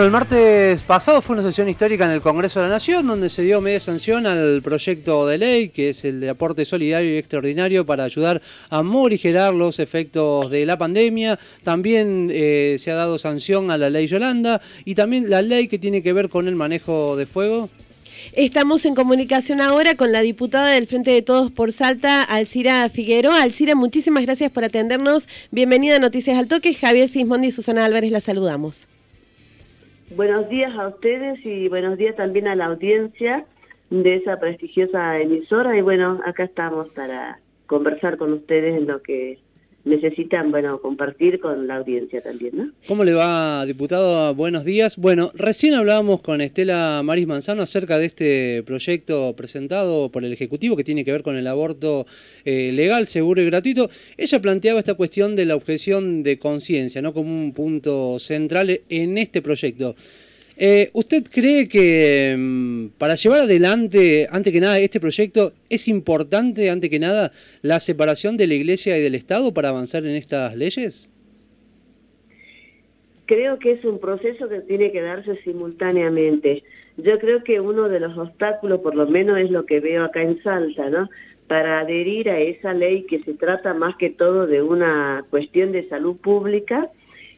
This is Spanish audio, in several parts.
El martes pasado fue una sesión histórica en el Congreso de la Nación donde se dio media sanción al proyecto de ley que es el de aporte solidario y extraordinario para ayudar a morigerar los efectos de la pandemia. También eh, se ha dado sanción a la ley Yolanda y también la ley que tiene que ver con el manejo de fuego. Estamos en comunicación ahora con la diputada del Frente de Todos por Salta, Alcira Figueroa. Alcira, muchísimas gracias por atendernos. Bienvenida a Noticias al Toque. Javier Sismondi y Susana Álvarez la saludamos. Buenos días a ustedes y buenos días también a la audiencia de esa prestigiosa emisora. Y bueno, acá estamos para conversar con ustedes en lo que necesitan, bueno, compartir con la audiencia también, ¿no? ¿Cómo le va, diputado? Buenos días. Bueno, recién hablábamos con Estela Maris Manzano acerca de este proyecto presentado por el Ejecutivo que tiene que ver con el aborto eh, legal, seguro y gratuito. Ella planteaba esta cuestión de la objeción de conciencia, ¿no? Como un punto central en este proyecto. Eh, ¿Usted cree que mm, para llevar adelante, antes que nada, este proyecto, es importante, antes que nada, la separación de la Iglesia y del Estado para avanzar en estas leyes? Creo que es un proceso que tiene que darse simultáneamente. Yo creo que uno de los obstáculos, por lo menos es lo que veo acá en Salta, ¿no? Para adherir a esa ley que se trata más que todo de una cuestión de salud pública,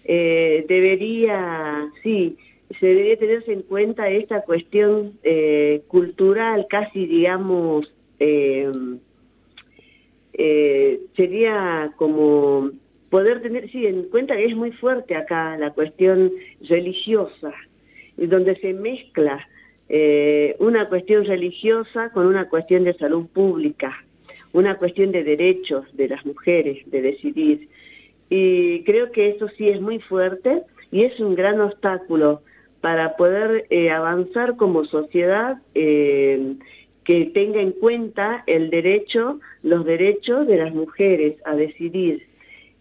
eh, debería, sí, se debería tenerse en cuenta esta cuestión eh, cultural, casi digamos, eh, eh, sería como poder tener, sí, en cuenta que es muy fuerte acá la cuestión religiosa, donde se mezcla una cuestión religiosa con una cuestión de salud pública, una cuestión de derechos de las mujeres, de decidir. Y creo que eso sí es muy fuerte y es un gran obstáculo para poder eh, avanzar como sociedad eh, que tenga en cuenta el derecho, los derechos de las mujeres a decidir.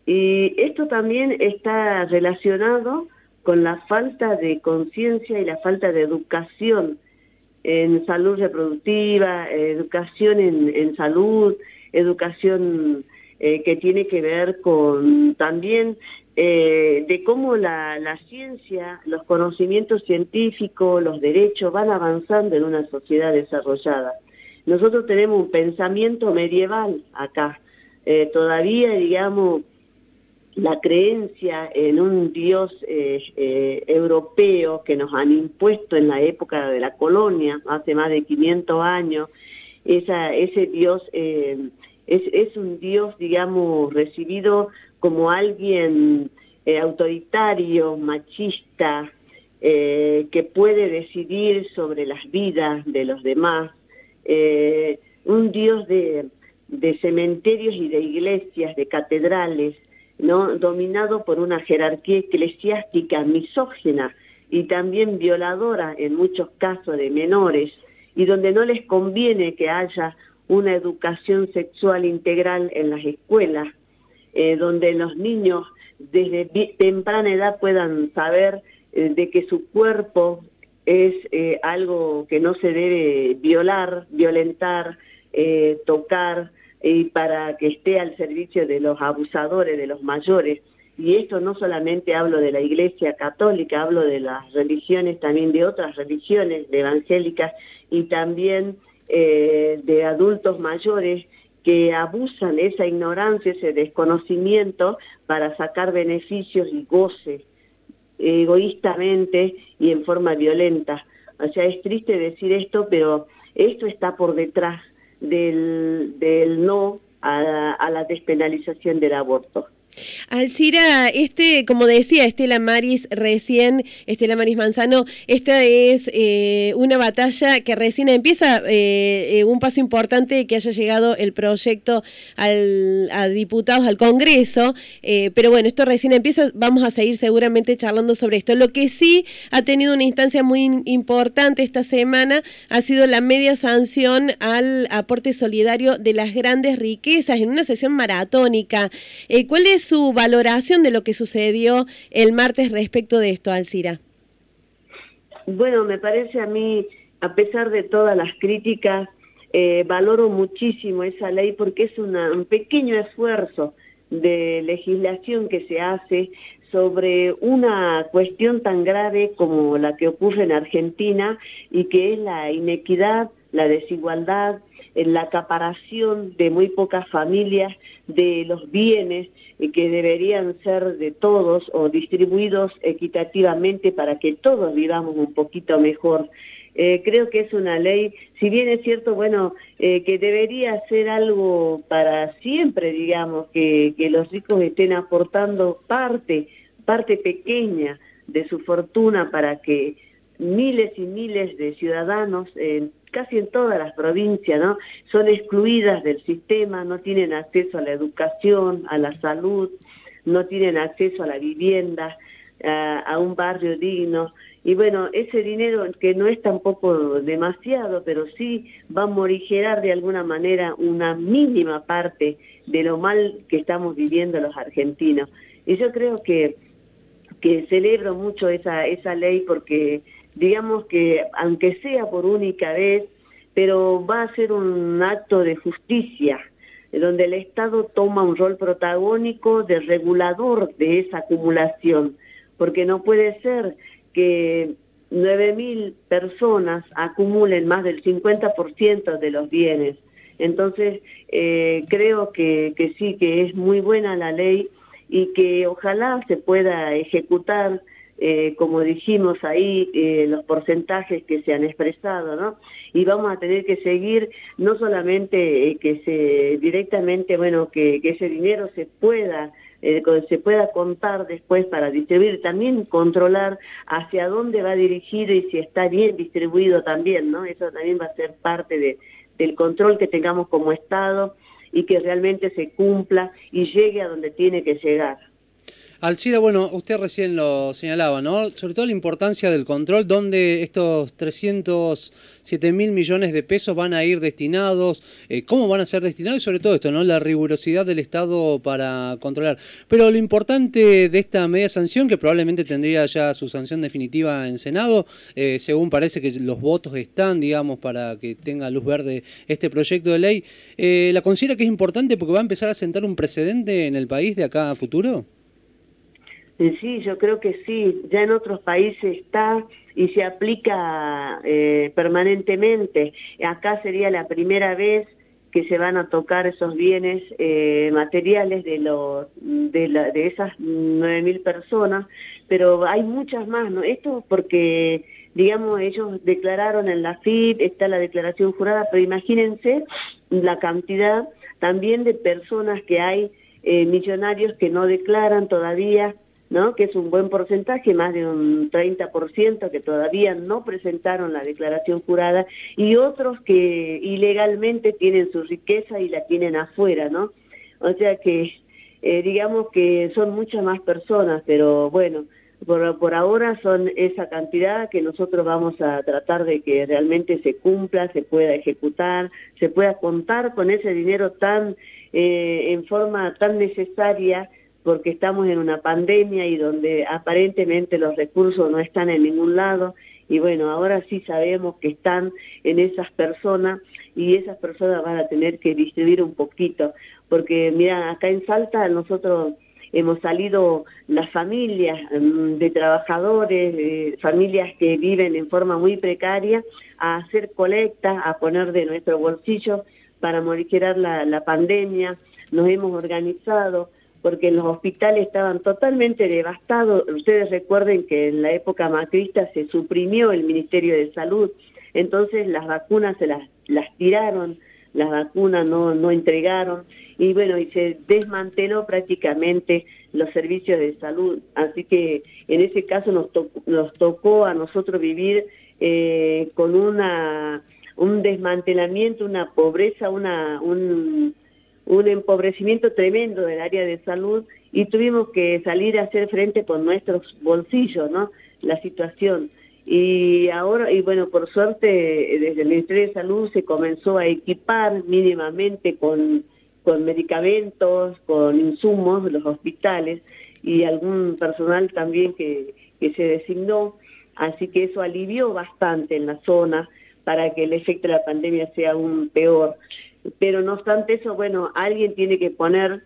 Y esto también está relacionado con la falta de conciencia y la falta de educación en salud reproductiva, educación en, salud, educación eh, que tiene que ver con también eh, de cómo la, ciencia, los conocimientos científicos, los derechos van avanzando en una sociedad desarrollada. Nosotros tenemos un pensamiento medieval acá, eh, todavía digamos la creencia en un Dios eh, europeo que nos han impuesto en la época de la colonia, hace más de 500 años, esa, ese Dios es, es, un Dios, digamos, recibido como alguien eh, autoritario, machista, eh, que puede decidir sobre las vidas de los demás, eh, un Dios de, cementerios y de iglesias, de catedrales, ¿no? dominado por una jerarquía eclesiástica misógena y también violadora en muchos casos de menores, y donde no les conviene que haya una educación sexual integral en las escuelas, eh, donde los niños desde temprana edad puedan saber eh, de que su cuerpo es eh, algo que no se debe violar, violentar, tocar, y para que esté al servicio de los abusadores, de los mayores. Y esto no solamente hablo de la Iglesia Católica, hablo de las religiones, también de otras religiones, evangélicas, y también de adultos mayores que abusan esa ignorancia, ese desconocimiento para sacar beneficios y goce egoístamente y en forma violenta. O sea, es triste decir esto, pero esto está por detrás del, del no a, a la despenalización del aborto. Alcira, este, como decía Estela Maris recién, Estela Maris Manzano, esta es eh, una batalla que recién empieza, eh, eh, un paso importante que haya llegado el proyecto al, a diputados al Congreso, pero bueno, esto recién empieza, vamos a seguir seguramente charlando sobre esto. Lo que sí ha tenido una instancia muy importante esta semana ha sido la media sanción al aporte solidario de las grandes riquezas en una sesión maratónica. ¿Cuál es su valoración de lo que sucedió el martes respecto de esto, Alcira? Bueno, me parece a mí, a pesar de todas las críticas, eh, valoro muchísimo esa ley porque es un pequeño esfuerzo de legislación que se hace sobre una cuestión tan grave como la que ocurre en Argentina y que es la inequidad, la desigualdad, la acaparación de muy pocas familias de los bienes que deberían ser de todos o distribuidos equitativamente para que todos vivamos un poquito mejor. Eh, creo que es una ley, si bien es cierto, bueno, eh, que debería ser algo para siempre, digamos, que, que los ricos estén aportando parte, parte pequeña de su fortuna para que miles y miles de ciudadanos, casi en todas las provincias, ¿no? Son excluidas del sistema, no tienen acceso a la educación, a la salud, no tienen acceso a la vivienda, a, un barrio digno. Y bueno, ese dinero que no es tampoco demasiado, pero sí va a morigerar de alguna manera una mínima parte de lo mal que estamos viviendo los argentinos. Y yo creo que, que celebro mucho esa, esa ley porque digamos que aunque sea por única vez, pero va a ser un acto de justicia, donde el Estado toma un rol protagónico de regulador de esa acumulación, porque no puede ser que 9.000 personas acumulen más del 50% de los bienes. Entonces, eh, creo que, que sí, que es muy buena la ley y que ojalá se pueda ejecutar eh, como dijimos ahí, eh, los porcentajes que se han expresado, ¿no? Y vamos a tener que seguir, no solamente eh, que se directamente, bueno, que, ese dinero se pueda se pueda contar después para distribuir, también controlar hacia dónde va dirigido y si está bien distribuido también, ¿no? Eso también va a ser parte de, del control que tengamos como Estado y que realmente se cumpla y llegue a donde tiene que llegar. Alcira, bueno, usted recién lo señalaba, ¿no? Sobre todo la importancia del control, donde estos 307 mil millones de pesos van a ir destinados, eh, cómo van a ser destinados y sobre todo esto, ¿no? La rigurosidad del Estado para controlar. Pero lo importante de esta media sanción, que probablemente tendría ya su sanción definitiva en Senado, eh, según parece que los votos están, digamos, para que tenga luz verde este proyecto de ley, eh, ¿la considera que es importante porque va a empezar a sentar un precedente en el país de acá a futuro? Sí, yo creo que sí. Ya en otros países está y se aplica eh, permanentemente. Acá sería la primera vez que se van a tocar esos bienes eh, materiales de, los, de, la, de esas 9.000 personas, pero hay muchas más, ¿no? Esto porque, digamos, ellos declararon en la FIP, está la declaración jurada, pero imagínense la cantidad también de personas que hay, eh, millonarios que no declaran todavía ¿no? que es un buen porcentaje, más de un 30% que todavía no presentaron la declaración jurada, y otros que ilegalmente tienen su riqueza y la tienen afuera, ¿no? O sea que, eh, digamos que son muchas más personas, pero bueno, por, por, ahora son esa cantidad que nosotros vamos a tratar de que realmente se cumpla, se pueda ejecutar, se pueda contar con ese dinero tan, eh, en forma tan necesaria, porque estamos en una pandemia y donde aparentemente los recursos no están en ningún lado. Y bueno, ahora sí sabemos que están en esas personas y esas personas van a tener que distribuir un poquito, porque mira, acá en Salta nosotros hemos salido las familias mm, de trabajadores, familias que viven en forma muy precaria, a hacer colectas, a poner de nuestro bolsillo para morigerar la, la pandemia, nos hemos organizado, porque los hospitales estaban totalmente devastados. Ustedes recuerden que en la época macrista se suprimió el Ministerio de Salud, entonces las vacunas se las, las tiraron, las vacunas no, no entregaron, y bueno, y se desmanteló prácticamente los servicios de salud. Así que en ese caso nos, nos tocó a nosotros vivir eh, con una un desmantelamiento, una pobreza, una, un, un empobrecimiento tremendo del área de salud y tuvimos que salir a hacer frente con nuestros bolsillos, ¿no? La situación. Y ahora, y bueno, por suerte, desde el Ministerio de Salud se comenzó a equipar mínimamente con, con medicamentos, con insumos, los hospitales y algún personal también que, que se designó. Así que eso alivió bastante en la zona para que el efecto de la pandemia sea aún peor pero no obstante eso, bueno, alguien tiene que poner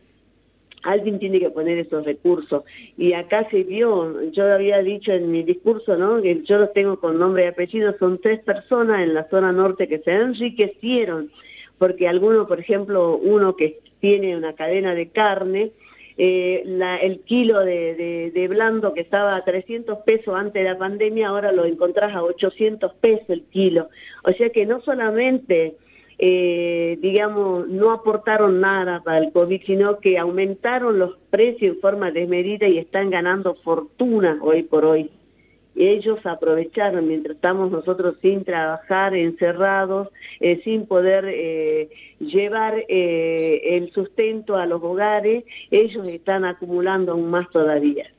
alguien tiene que poner esos recursos. Y acá se vio, yo había dicho en mi discurso, ¿no? que yo los tengo con nombre y apellido, son tres personas en la zona norte que se enriquecieron, porque alguno, por ejemplo, uno que tiene una cadena de carne, eh, el kilo de, de, blando que estaba a 300 pesos antes de la pandemia, ahora lo encontrás a 800 pesos el kilo. O sea que no solamente eh, digamos, no aportaron nada para el COVID, sino que aumentaron los precios en forma desmedida y están ganando fortuna hoy por hoy. Ellos aprovecharon, mientras estamos nosotros sin trabajar, encerrados, eh, sin poder eh, llevar el sustento a los hogares, ellos están acumulando aún más todavía.